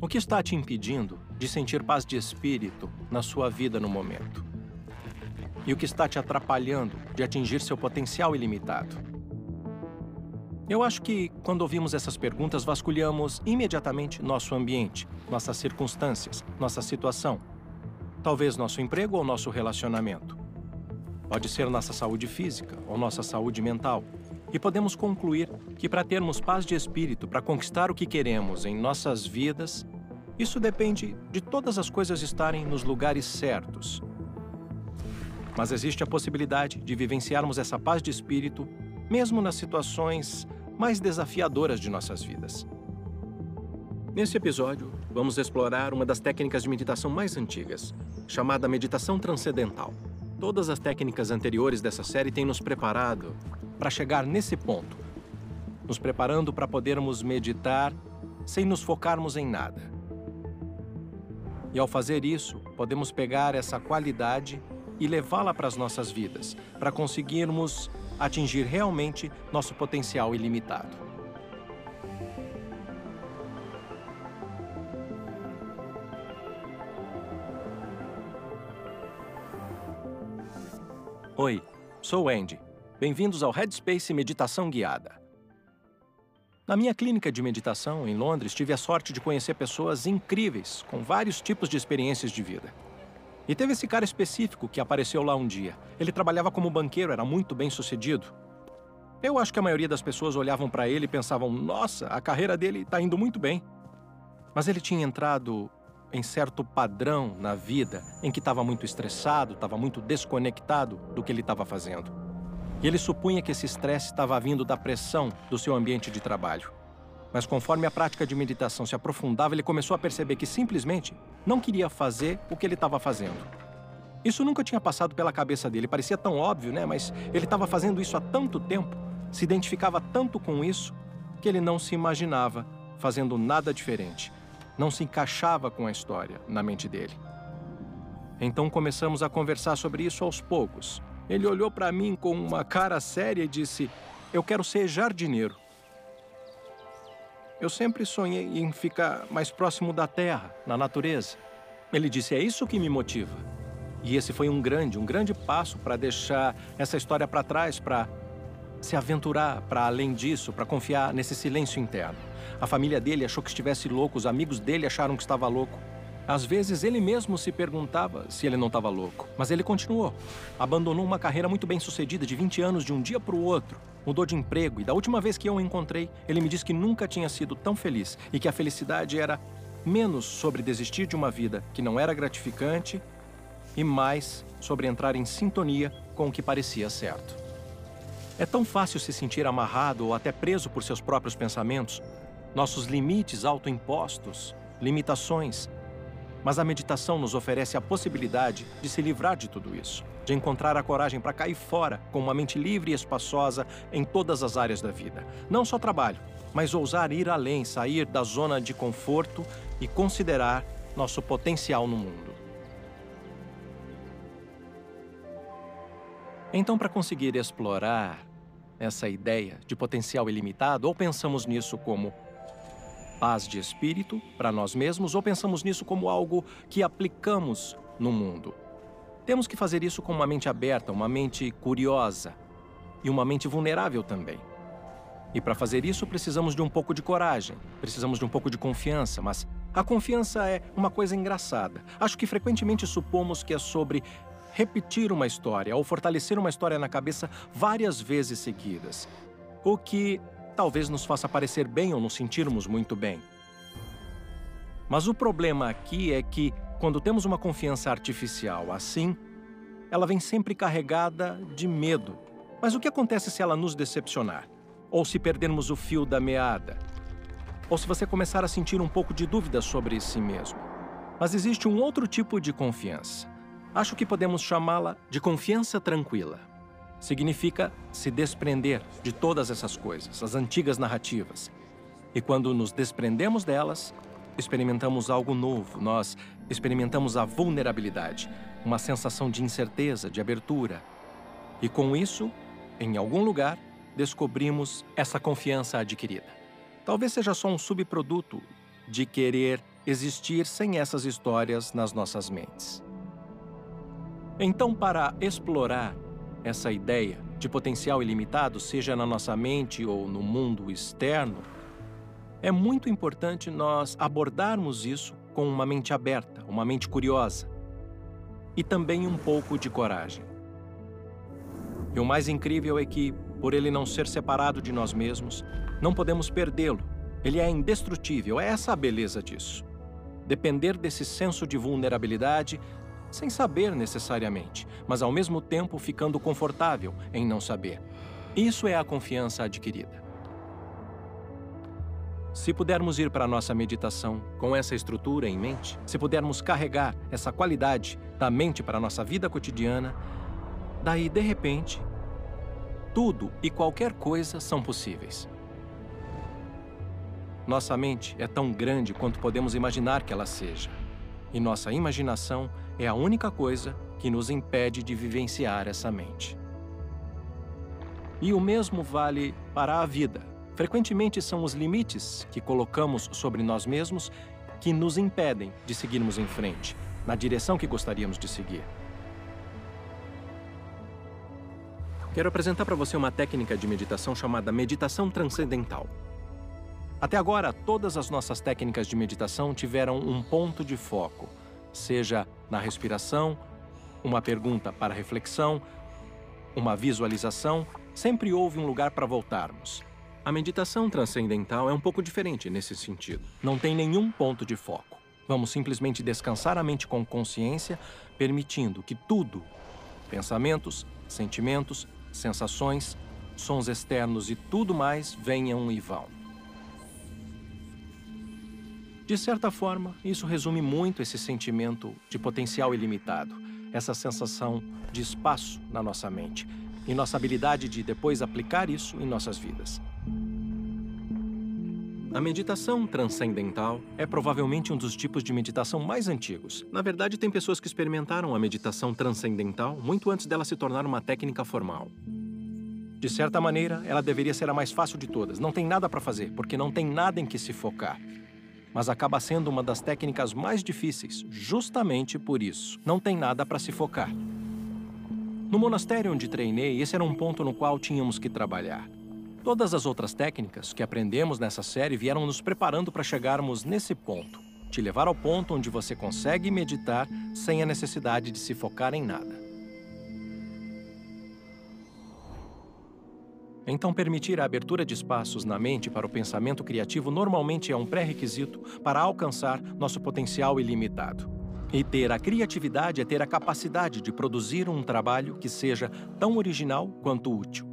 O que está te impedindo de sentir paz de espírito na sua vida no momento? E o que está te atrapalhando de atingir seu potencial ilimitado? Eu acho que, quando ouvimos essas perguntas, vasculhamos imediatamente nosso ambiente, nossas circunstâncias, nossa situação. Talvez nosso emprego ou nosso relacionamento. Pode ser nossa saúde física ou nossa saúde mental. E podemos concluir que, para termos paz de espírito, para conquistar o que queremos em nossas vidas, isso depende de todas as coisas estarem nos lugares certos. Mas existe a possibilidade de vivenciarmos essa paz de espírito mesmo nas situações mais desafiadoras de nossas vidas. Nesse episódio, vamos explorar uma das técnicas de meditação mais antigas, chamada meditação transcendental. Todas as técnicas anteriores dessa série têm nos preparado para chegar nesse ponto, nos preparando para podermos meditar sem nos focarmos em nada. E ao fazer isso, podemos pegar essa qualidade e levá-la para as nossas vidas, para conseguirmos atingir realmente nosso potencial ilimitado. Oi, sou Andy. Bem-vindos ao Headspace Meditação Guiada. Na minha clínica de meditação em Londres, tive a sorte de conhecer pessoas incríveis, com vários tipos de experiências de vida. E teve esse cara específico que apareceu lá um dia. Ele trabalhava como banqueiro, era muito bem sucedido. Eu acho que a maioria das pessoas olhavam para ele e pensavam: nossa, a carreira dele está indo muito bem. Mas ele tinha entrado em certo padrão na vida em que estava muito estressado, estava muito desconectado do que ele estava fazendo. E ele supunha que esse estresse estava vindo da pressão do seu ambiente de trabalho. Mas conforme a prática de meditação se aprofundava, ele começou a perceber que simplesmente não queria fazer o que ele estava fazendo. Isso nunca tinha passado pela cabeça dele, parecia tão óbvio, né? Mas ele estava fazendo isso há tanto tempo, se identificava tanto com isso, que ele não se imaginava fazendo nada diferente. Não se encaixava com a história na mente dele. Então começamos a conversar sobre isso aos poucos. Ele olhou para mim com uma cara séria e disse: Eu quero ser jardineiro. Eu sempre sonhei em ficar mais próximo da terra, na natureza. Ele disse: É isso que me motiva. E esse foi um grande, um grande passo para deixar essa história para trás, para se aventurar para além disso, para confiar nesse silêncio interno. A família dele achou que estivesse louco, os amigos dele acharam que estava louco. Às vezes ele mesmo se perguntava se ele não estava louco, mas ele continuou. Abandonou uma carreira muito bem sucedida de 20 anos de um dia para o outro mudou de emprego e da última vez que eu o encontrei, ele me disse que nunca tinha sido tão feliz e que a felicidade era menos sobre desistir de uma vida que não era gratificante e mais sobre entrar em sintonia com o que parecia certo. É tão fácil se sentir amarrado ou até preso por seus próprios pensamentos, nossos limites autoimpostos, limitações, mas a meditação nos oferece a possibilidade de se livrar de tudo isso, de encontrar a coragem para cair fora com uma mente livre e espaçosa em todas as áreas da vida. Não só trabalho, mas ousar ir além, sair da zona de conforto e considerar nosso potencial no mundo. Então, para conseguir explorar essa ideia de potencial ilimitado, ou pensamos nisso como paz de espírito para nós mesmos ou pensamos nisso como algo que aplicamos no mundo. Temos que fazer isso com uma mente aberta, uma mente curiosa e uma mente vulnerável também. E para fazer isso precisamos de um pouco de coragem, precisamos de um pouco de confiança, mas a confiança é uma coisa engraçada. Acho que frequentemente supomos que é sobre repetir uma história ou fortalecer uma história na cabeça várias vezes seguidas. O que talvez nos faça parecer bem ou nos sentirmos muito bem. Mas o problema aqui é que, quando temos uma confiança artificial assim, ela vem sempre carregada de medo. Mas o que acontece se ela nos decepcionar? Ou se perdermos o fio da meada? Ou se você começar a sentir um pouco de dúvida sobre si mesmo? Mas existe um outro tipo de confiança. Acho que podemos chamá-la de confiança tranquila significa se desprender de todas essas coisas, as antigas narrativas. E quando nos desprendemos delas, experimentamos algo novo, nós experimentamos a vulnerabilidade, uma sensação de incerteza, de abertura. E com isso, em algum lugar, descobrimos essa confiança adquirida. Talvez seja só um subproduto de querer existir sem essas histórias nas nossas mentes. Então, para explorar essa ideia de potencial ilimitado, seja na nossa mente ou no mundo externo, é muito importante nós abordarmos isso com uma mente aberta, uma mente curiosa e também um pouco de coragem. E o mais incrível é que, por ele não ser separado de nós mesmos, não podemos perdê-lo. Ele é indestrutível, é essa a beleza disso. Depender desse senso de vulnerabilidade sem saber necessariamente, mas ao mesmo tempo ficando confortável em não saber. Isso é a confiança adquirida. Se pudermos ir para a nossa meditação com essa estrutura em mente, se pudermos carregar essa qualidade da mente para a nossa vida cotidiana, daí, de repente, tudo e qualquer coisa são possíveis. Nossa mente é tão grande quanto podemos imaginar que ela seja. E nossa imaginação é a única coisa que nos impede de vivenciar essa mente. E o mesmo vale para a vida. Frequentemente são os limites que colocamos sobre nós mesmos que nos impedem de seguirmos em frente, na direção que gostaríamos de seguir. Quero apresentar para você uma técnica de meditação chamada meditação transcendental. Até agora, todas as nossas técnicas de meditação tiveram um ponto de foco, seja na respiração, uma pergunta para reflexão, uma visualização, sempre houve um lugar para voltarmos. A meditação transcendental é um pouco diferente nesse sentido. Não tem nenhum ponto de foco. Vamos simplesmente descansar a mente com consciência, permitindo que tudo pensamentos, sentimentos, sensações, sons externos e tudo mais venham e vão. De certa forma, isso resume muito esse sentimento de potencial ilimitado, essa sensação de espaço na nossa mente e nossa habilidade de depois aplicar isso em nossas vidas. A meditação transcendental é provavelmente um dos tipos de meditação mais antigos. Na verdade, tem pessoas que experimentaram a meditação transcendental muito antes dela se tornar uma técnica formal. De certa maneira, ela deveria ser a mais fácil de todas. Não tem nada para fazer, porque não tem nada em que se focar mas acaba sendo uma das técnicas mais difíceis, justamente por isso. Não tem nada para se focar. No monastério onde treinei, esse era um ponto no qual tínhamos que trabalhar. Todas as outras técnicas que aprendemos nessa série vieram nos preparando para chegarmos nesse ponto te levar ao ponto onde você consegue meditar sem a necessidade de se focar em nada. Então, permitir a abertura de espaços na mente para o pensamento criativo normalmente é um pré-requisito para alcançar nosso potencial ilimitado. E ter a criatividade é ter a capacidade de produzir um trabalho que seja tão original quanto útil.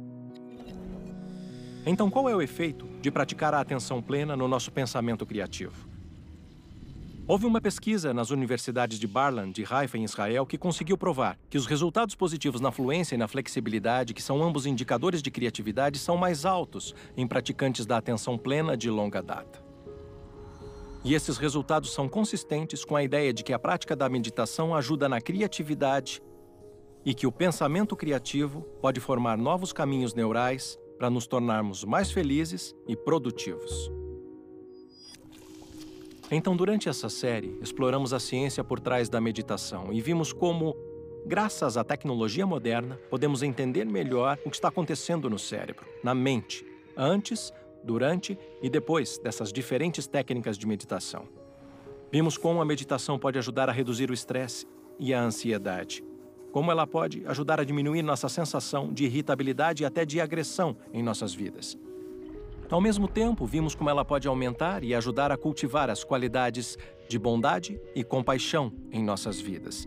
Então, qual é o efeito de praticar a atenção plena no nosso pensamento criativo? Houve uma pesquisa nas universidades de Barlan e Haifa, em Israel, que conseguiu provar que os resultados positivos na fluência e na flexibilidade, que são ambos indicadores de criatividade, são mais altos em praticantes da atenção plena de longa data. E esses resultados são consistentes com a ideia de que a prática da meditação ajuda na criatividade e que o pensamento criativo pode formar novos caminhos neurais para nos tornarmos mais felizes e produtivos. Então, durante essa série, exploramos a ciência por trás da meditação e vimos como, graças à tecnologia moderna, podemos entender melhor o que está acontecendo no cérebro, na mente, antes, durante e depois dessas diferentes técnicas de meditação. Vimos como a meditação pode ajudar a reduzir o estresse e a ansiedade, como ela pode ajudar a diminuir nossa sensação de irritabilidade e até de agressão em nossas vidas ao mesmo tempo, vimos como ela pode aumentar e ajudar a cultivar as qualidades de bondade e compaixão em nossas vidas.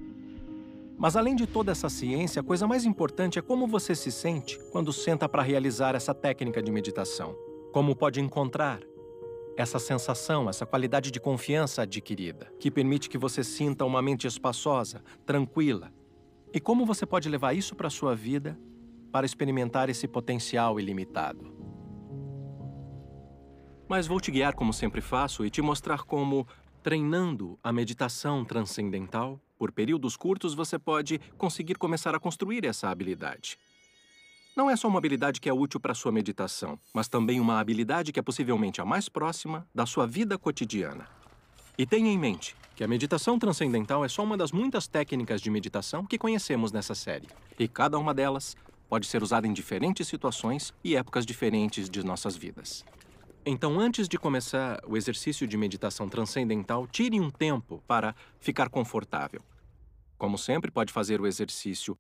Mas além de toda essa ciência, a coisa mais importante é como você se sente quando senta para realizar essa técnica de meditação. Como pode encontrar essa sensação, essa qualidade de confiança adquirida, que permite que você sinta uma mente espaçosa, tranquila. E como você pode levar isso para a sua vida para experimentar esse potencial ilimitado. Mas vou te guiar como sempre faço e te mostrar como, treinando a meditação transcendental, por períodos curtos você pode conseguir começar a construir essa habilidade. Não é só uma habilidade que é útil para sua meditação, mas também uma habilidade que é possivelmente a mais próxima da sua vida cotidiana. E tenha em mente que a meditação transcendental é só uma das muitas técnicas de meditação que conhecemos nessa série. E cada uma delas pode ser usada em diferentes situações e épocas diferentes de nossas vidas. Então, antes de começar o exercício de meditação transcendental, tire um tempo para ficar confortável. Como sempre, pode fazer o exercício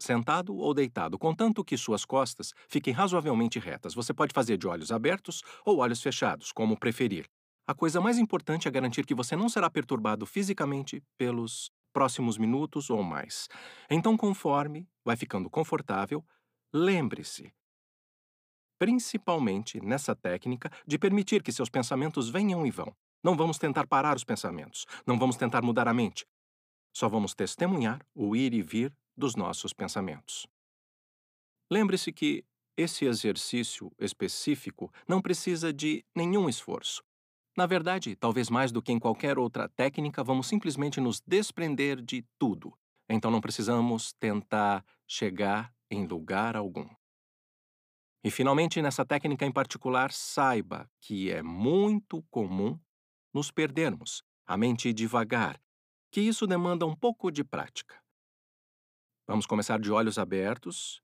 sentado ou deitado, contanto que suas costas fiquem razoavelmente retas. Você pode fazer de olhos abertos ou olhos fechados, como preferir. A coisa mais importante é garantir que você não será perturbado fisicamente pelos próximos minutos ou mais. Então, conforme vai ficando confortável, lembre-se, principalmente nessa técnica, de permitir que seus pensamentos venham e vão. Não vamos tentar parar os pensamentos, não vamos tentar mudar a mente. Só vamos testemunhar o ir e vir dos nossos pensamentos. Lembre-se que esse exercício específico não precisa de nenhum esforço. Na verdade, talvez mais do que em qualquer outra técnica, vamos simplesmente nos desprender de tudo. Então não precisamos tentar chegar em lugar algum. E finalmente, nessa técnica em particular, saiba que é muito comum nos perdermos, a mente devagar, que isso demanda um pouco de prática. Vamos começar de olhos abertos,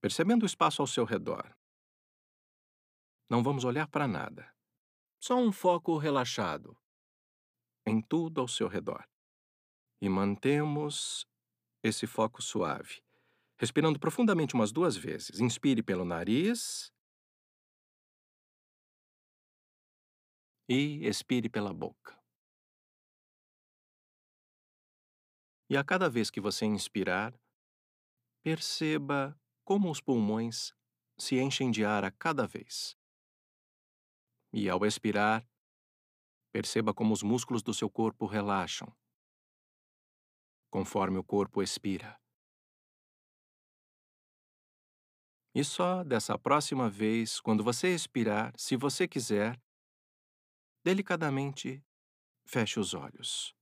percebendo o espaço ao seu redor. Não vamos olhar para nada. Só um foco relaxado em tudo ao seu redor. E mantemos esse foco suave, respirando profundamente umas duas vezes. Inspire pelo nariz e expire pela boca. E a cada vez que você inspirar, perceba como os pulmões se enchem de ar a cada vez. E ao expirar, perceba como os músculos do seu corpo relaxam, conforme o corpo expira. E só dessa próxima vez, quando você expirar, se você quiser, delicadamente feche os olhos.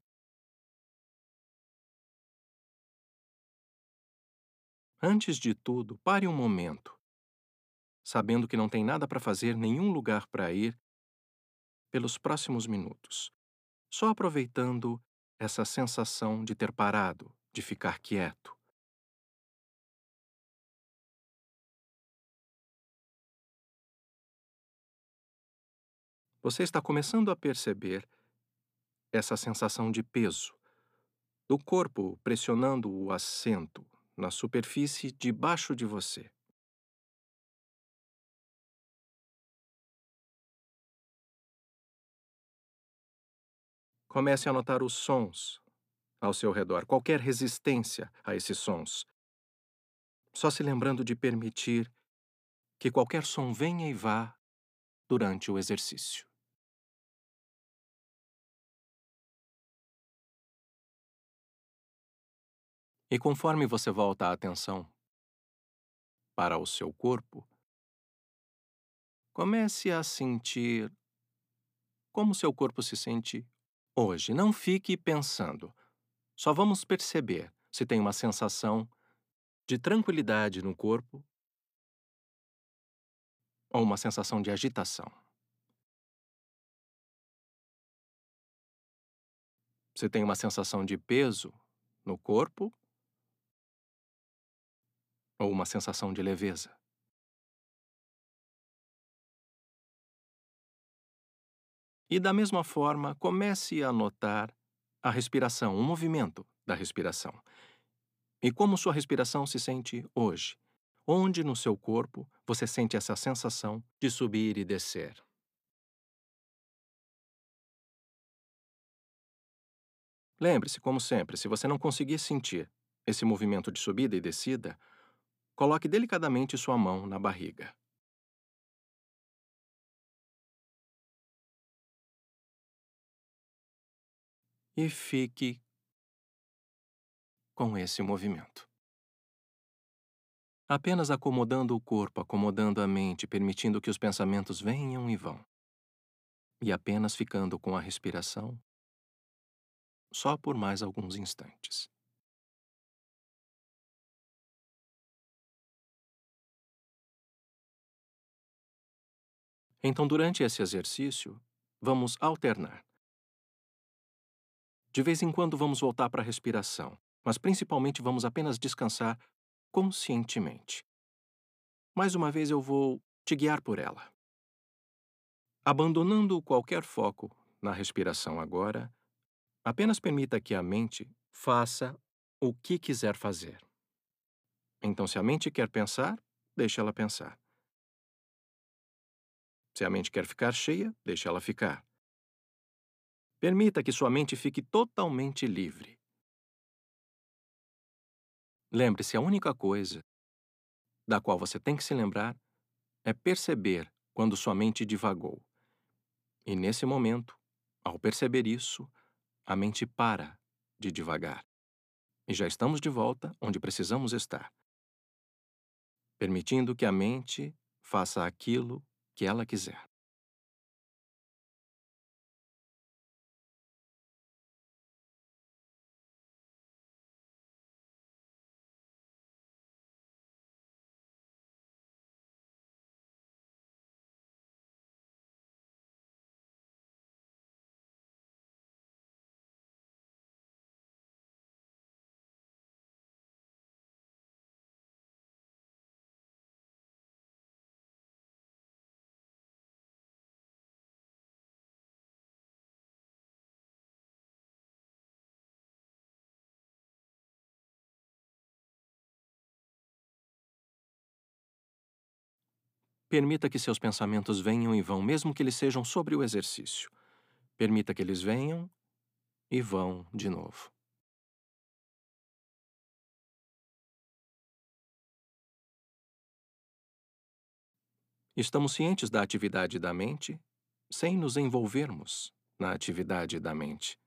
Antes de tudo, pare um momento, sabendo que não tem nada para fazer, nenhum lugar para ir pelos próximos minutos, só aproveitando essa sensação de ter parado, de ficar quieto. Você está começando a perceber essa sensação de peso do corpo pressionando o assento na superfície debaixo de você. Comece a notar os sons ao seu redor, qualquer resistência a esses sons. Só se lembrando de permitir que qualquer som venha e vá durante o exercício. E conforme você volta a atenção para o seu corpo, comece a sentir como seu corpo se sente hoje. Não fique pensando. Só vamos perceber se tem uma sensação de tranquilidade no corpo ou uma sensação de agitação. Se tem uma sensação de peso no corpo ou uma sensação de leveza. E da mesma forma, comece a notar a respiração, o movimento da respiração. E como sua respiração se sente hoje? Onde no seu corpo você sente essa sensação de subir e descer? Lembre-se, como sempre, se você não conseguir sentir esse movimento de subida e descida, Coloque delicadamente sua mão na barriga. E fique com esse movimento. Apenas acomodando o corpo, acomodando a mente, permitindo que os pensamentos venham e vão. E apenas ficando com a respiração só por mais alguns instantes. Então, durante esse exercício, vamos alternar. De vez em quando vamos voltar para a respiração, mas principalmente vamos apenas descansar conscientemente. Mais uma vez eu vou te guiar por ela. Abandonando qualquer foco na respiração agora, apenas permita que a mente faça o que quiser fazer. Então, se a mente quer pensar, deixe ela pensar. Se a mente quer ficar cheia, deixe ela ficar. Permita que sua mente fique totalmente livre. Lembre-se, a única coisa da qual você tem que se lembrar é perceber quando sua mente divagou. E nesse momento, ao perceber isso, a mente para de divagar. E já estamos de volta onde precisamos estar. Permitindo que a mente faça aquilo que ela quiser. Permita que seus pensamentos venham e vão, mesmo que eles sejam sobre o exercício. Permita que eles venham e vão de novo. Estamos cientes da atividade da mente sem nos envolvermos na atividade da mente.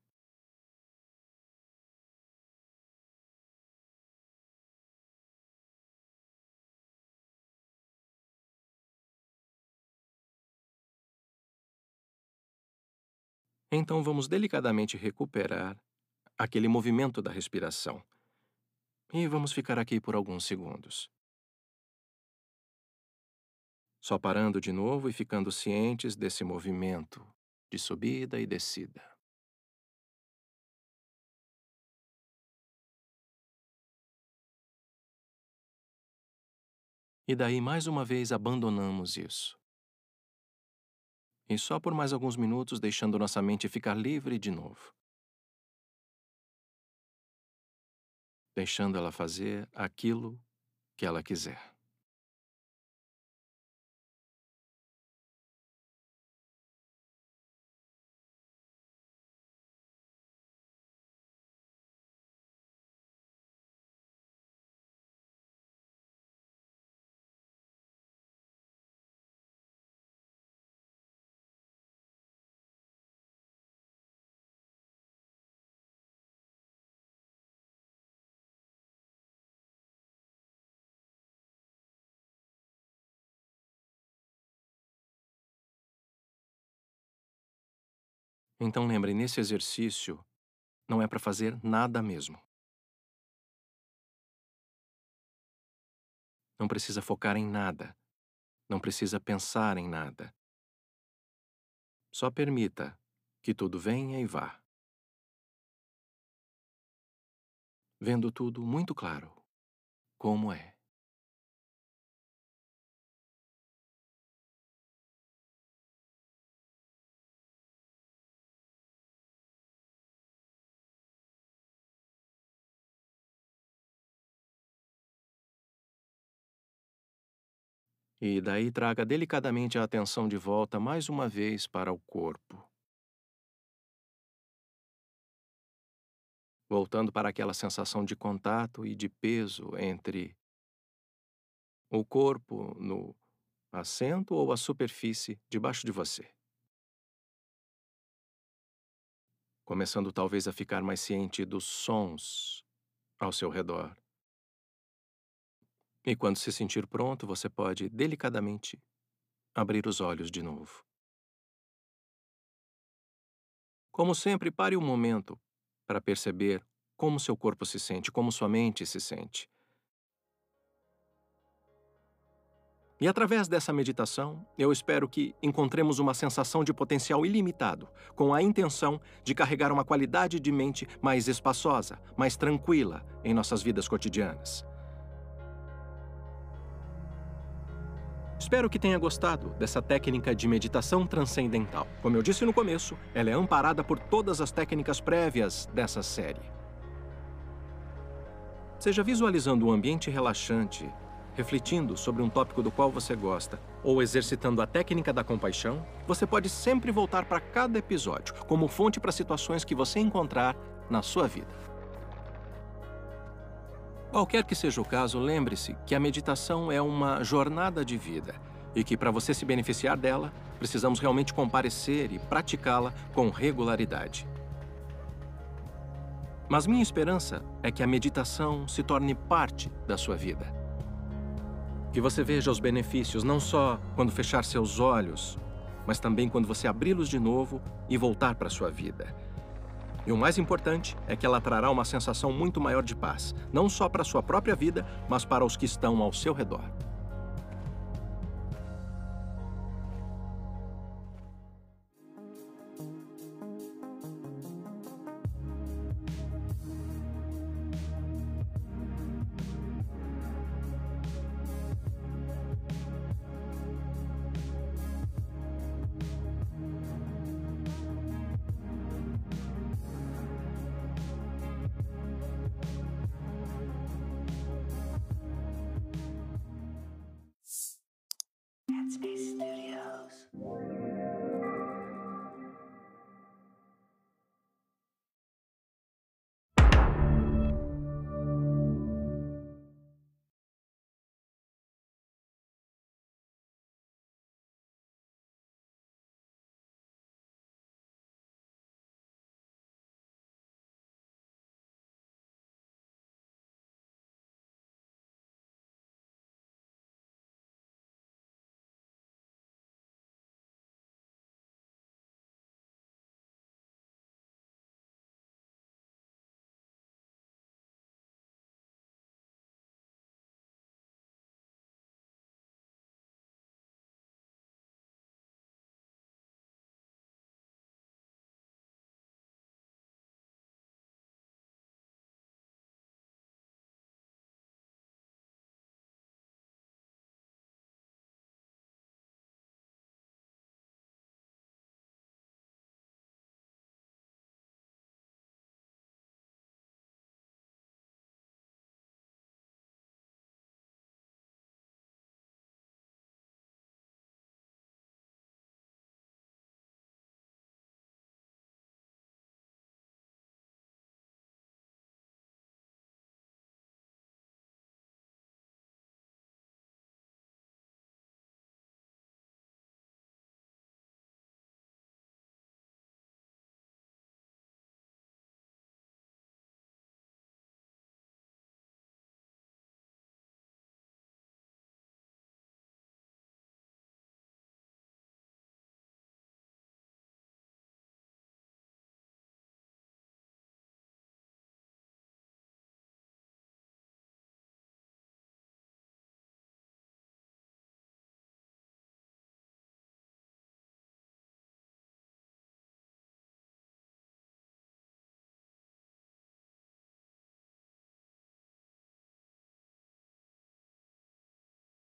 Então vamos delicadamente recuperar aquele movimento da respiração. E vamos ficar aqui por alguns segundos. Só parando de novo e ficando cientes desse movimento de subida e descida. E daí mais uma vez abandonamos isso. E só por mais alguns minutos deixando nossa mente ficar livre de novo. Deixando ela fazer aquilo que ela quiser. Então lembre, nesse exercício, não é para fazer nada mesmo. Não precisa focar em nada. Não precisa pensar em nada. Só permita que tudo venha e vá. Vendo tudo muito claro, como é. E daí traga delicadamente a atenção de volta mais uma vez para o corpo. Voltando para aquela sensação de contato e de peso entre o corpo no assento ou a superfície debaixo de você. Começando talvez a ficar mais ciente dos sons ao seu redor. E quando se sentir pronto, você pode delicadamente abrir os olhos de novo. Como sempre, pare um momento para perceber como seu corpo se sente, como sua mente se sente. E através dessa meditação, eu espero que encontremos uma sensação de potencial ilimitado, com a intenção de carregar uma qualidade de mente mais espaçosa, mais tranquila em nossas vidas cotidianas. Espero que tenha gostado dessa técnica de meditação transcendental. Como eu disse no começo, ela é amparada por todas as técnicas prévias dessa série. Seja visualizando um ambiente relaxante, refletindo sobre um tópico do qual você gosta, ou exercitando a técnica da compaixão, você pode sempre voltar para cada episódio como fonte para situações que você encontrar na sua vida. Qualquer que seja o caso, lembre-se que a meditação é uma jornada de vida e que, para você se beneficiar dela, precisamos realmente comparecer e praticá-la com regularidade. Mas minha esperança é que a meditação se torne parte da sua vida. Que você veja os benefícios não só quando fechar seus olhos, mas também quando você abri-los de novo e voltar para a sua vida. E o mais importante é que ela trará uma sensação muito maior de paz, não só para sua própria vida, mas para os que estão ao seu redor. Dead Space Studios.